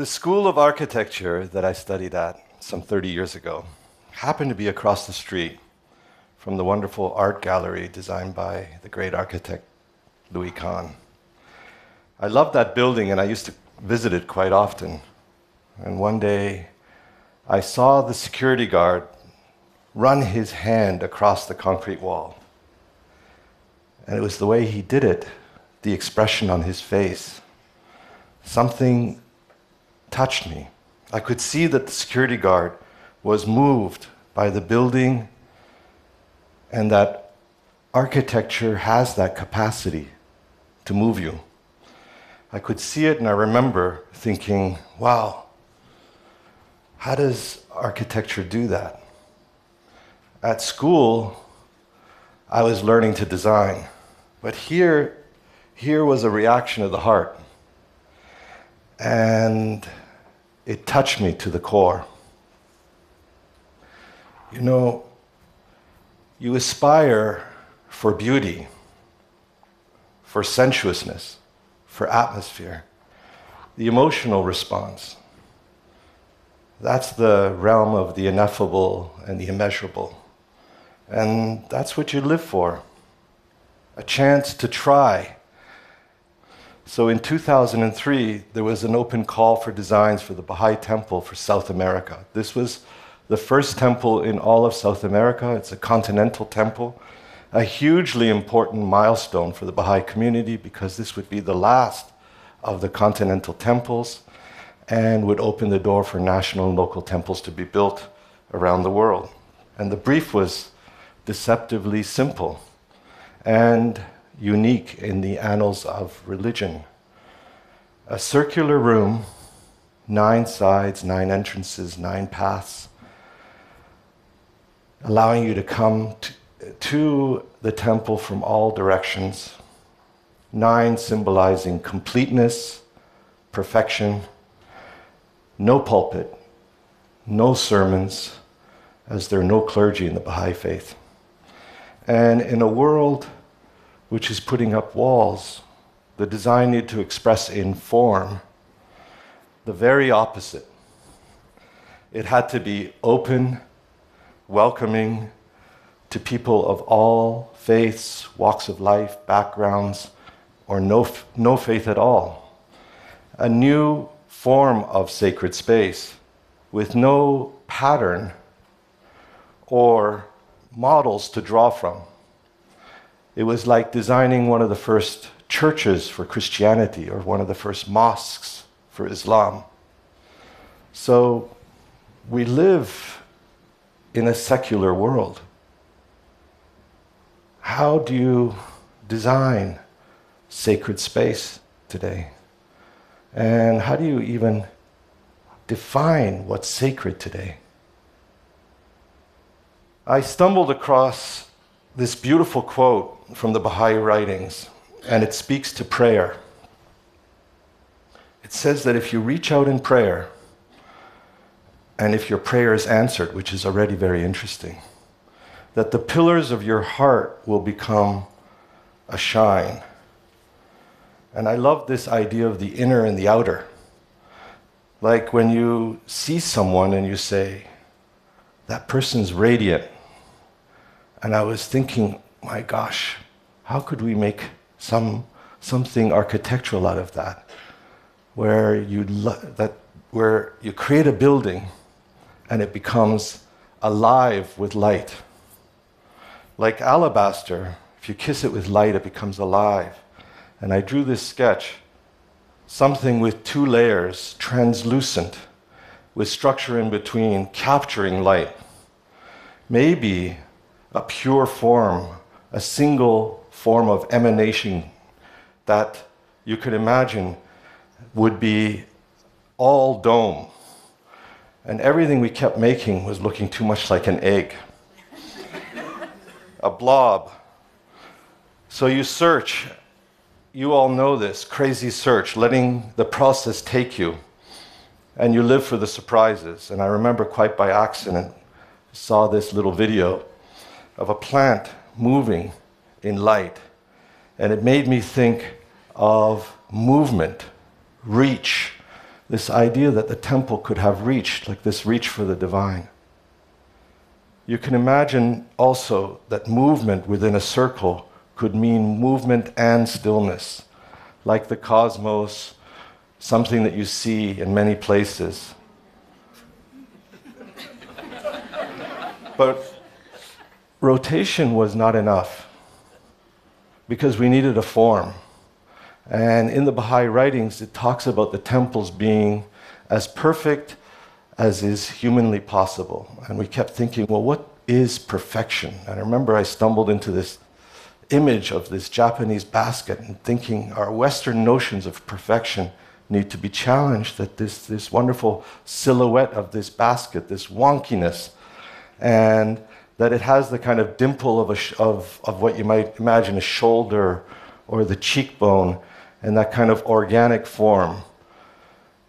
The school of architecture that I studied at some 30 years ago happened to be across the street from the wonderful art gallery designed by the great architect Louis Kahn. I loved that building and I used to visit it quite often. And one day I saw the security guard run his hand across the concrete wall. And it was the way he did it, the expression on his face. Something touched me. I could see that the security guard was moved by the building and that architecture has that capacity to move you. I could see it and I remember thinking, wow, how does architecture do that? At school, I was learning to design, but here, here was a reaction of the heart. And it touched me to the core. You know, you aspire for beauty, for sensuousness, for atmosphere, the emotional response. That's the realm of the ineffable and the immeasurable. And that's what you live for a chance to try so in 2003, there was an open call for designs for the Baha'i Temple for South America. This was the first temple in all of South America. It's a continental temple, a hugely important milestone for the Baha'i community because this would be the last of the continental temples and would open the door for national and local temples to be built around the world. And the brief was deceptively simple. And unique in the annals of religion. A circular room, nine sides, nine entrances, nine paths, allowing you to come to, the temple from all directions. Nine symbolizing completeness, perfection, no pulpit, no sermons, as there are no clergy in the Baha'i faith. And in a world which is putting up walls. The design need to express in form the very opposite. It had to be open, welcoming to people of all faiths, walks of life, backgrounds, or no, no faith at all. A new form of sacred space with no pattern or models to draw from. It was like designing one of the first churches for Christianity or one of the first mosques for Islam. So we live in a secular world. How do you design sacred space today? And how do you even define what's sacred today? I stumbled across this beautiful quote from the Baha'i writings, and it speaks to prayer. It says that if you reach out in prayer, and if your prayer is answered, which is already very interesting, that the pillars of your heart will become a shine. And I love this idea of the inner and the outer. Like when you see someone and you say, that person's radiant. And I was thinking, my gosh, how could we make some, something architectural out of that? Where you, that, where you create a building and it becomes alive with light. Like alabaster, if you kiss it with light, it becomes alive. And I drew this sketch something with two layers, translucent, with structure in between, capturing light. Maybe a pure form, a single form of emanation that you could imagine would be all dome. And everything we kept making was looking too much like an egg, a blob. So you search, you all know this crazy search, letting the process take you, and you live for the surprises. And I remember quite by accident, saw this little video of a plant moving in light. And it made me think of movement, reach, this idea that the temple could have reached, like this reach for the divine. You can imagine also that movement within a circle could mean movement and stillness, like the cosmos, something that you see in many places. but rotation was not enough because we needed a form. And in the Baha'i writings, it talks about the temples being as perfect as is humanly possible. And we kept thinking, well, what is perfection? And I remember I stumbled into this image of this Japanese basket and thinking our Western notions of perfection need to be challenged, that this, this wonderful silhouette of this basket, this wonkiness, and that it has the kind of dimple of, a, of, of what you might imagine a shoulder or the cheekbone in that kind of organic form.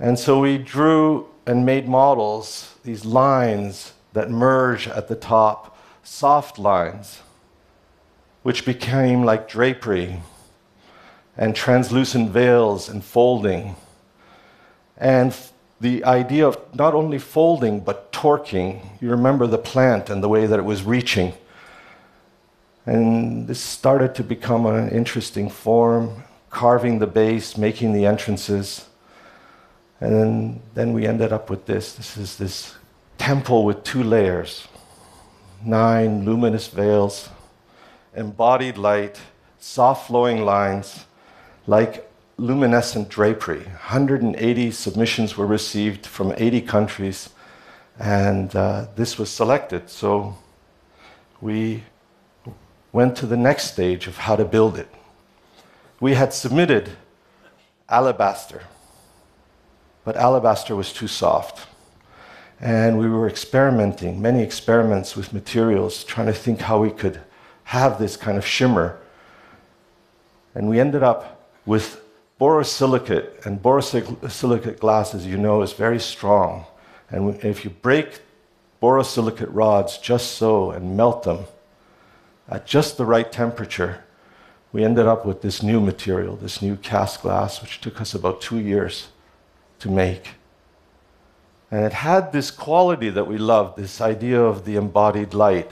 And so we drew and made models, these lines that merge at the top, soft lines, which became like drapery and translucent veils and folding. And the idea of not only folding but torquing. You remember the plant and the way that it was reaching. And this started to become an interesting form carving the base, making the entrances. And then, then we ended up with this. This is this temple with two layers, nine luminous veils, embodied light, soft flowing lines, like luminescent drapery. 180 submissions were received from 80 countries, and uh, this was selected. So we went to the next stage of how to build it we had submitted alabaster, but alabaster was too soft. And we were experimenting, many experiments with materials, trying to think how we could have this kind of shimmer. And we ended up with borosilicate, and borosilicate glass, as you know, is very strong. And if you break borosilicate rods just so and melt them at just the right temperature, we ended up with this new material, this new cast glass, which took us about two years to make. And it had this quality that we loved, this idea of the embodied light.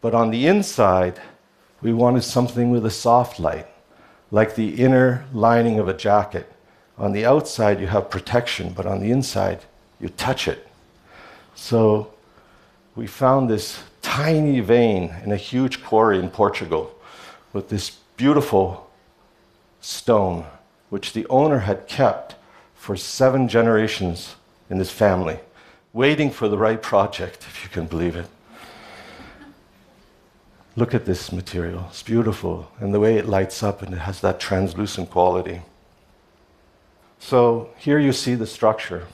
But on the inside, we wanted something with a soft light, like the inner lining of a jacket. On the outside, you have protection, but on the inside, you touch it. So we found this tiny vein in a huge quarry in Portugal with this beautiful stone, which the owner had kept for seven generations in his family, waiting for the right project, if you can believe it. Look at this material. It's beautiful, and the way it lights up and it has that translucent quality. So here you see the structure,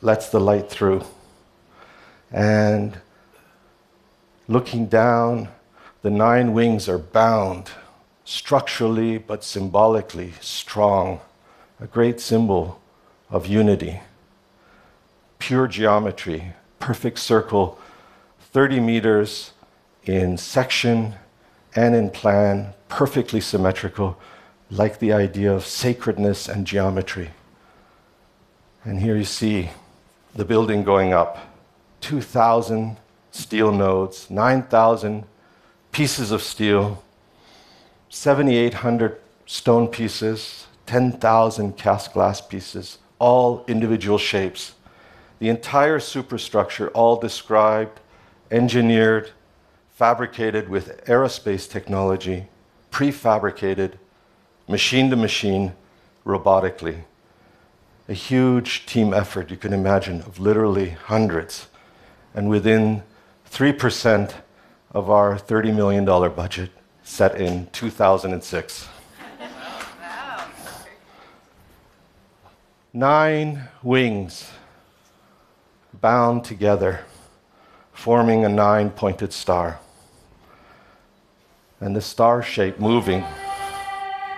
lets the light through. And looking down, the nine wings are bound, structurally but symbolically strong, a great symbol of unity. Pure geometry, perfect circle, 30 meters in section and in plan, perfectly symmetrical, like the idea of sacredness and geometry. And here you see the building going up 2,000 steel nodes, 9,000 pieces of steel, 7,800 stone pieces, 10,000 cast glass pieces, all individual shapes. The entire superstructure, all described, engineered, fabricated with aerospace technology, prefabricated, machine to machine, robotically. A huge team effort, you can imagine, of literally hundreds. And within 3% of our $30 million budget set in 2006. Nine wings bound together, forming a nine pointed star. And the star shape moving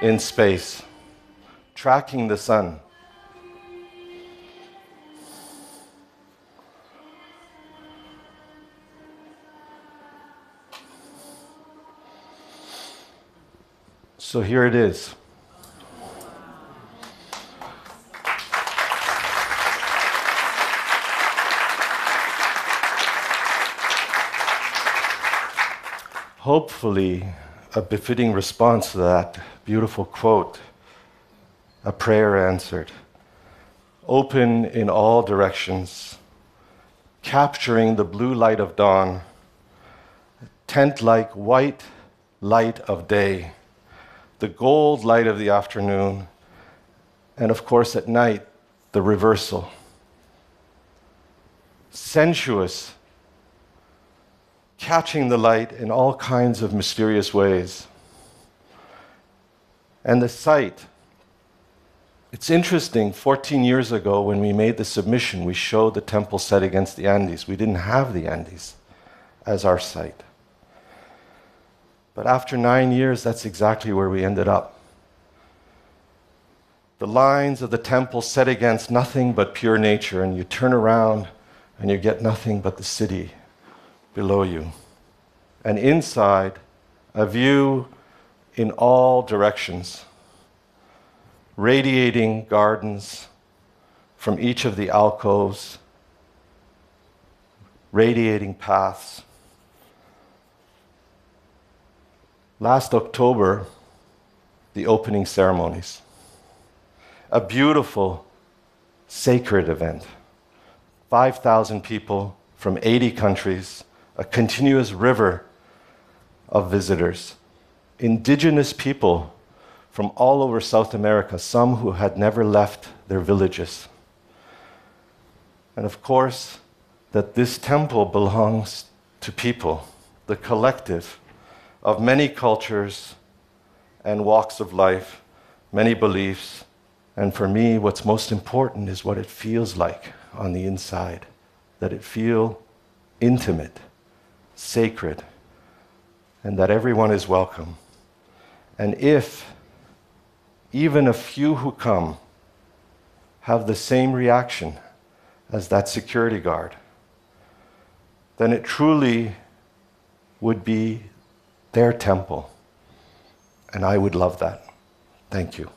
in space, tracking the sun. So here it is. Hopefully, a befitting response to that beautiful quote, a prayer answered, open in all directions, capturing the blue light of dawn, tent like white light of day, the gold light of the afternoon, and of course at night, the reversal. Sensuous catching the light in all kinds of mysterious ways. And the site, it's interesting, 14 years ago when we made the submission, we showed the temple set against the Andes. We didn't have the Andes as our site. But after nine years, that's exactly where we ended up. The lines of the temple set against nothing but pure nature, and you turn around and you get nothing but the city below you. And inside, a view in all directions, radiating gardens from each of the alcoves, radiating paths. Last October, the opening ceremonies. A beautiful, sacred event. 5,000 people from 80 countries a continuous river of visitors. Indigenous people from all over South America, some who had never left their villages. And of course, that this temple belongs to people, the collective of many cultures and walks of life, many beliefs. And for me, what's most important is what it feels like on the inside, that it feel intimate sacred, and that everyone is welcome. And if even a few who come have the same reaction as that security guard, then it truly would be their temple. And I would love that. Thank you.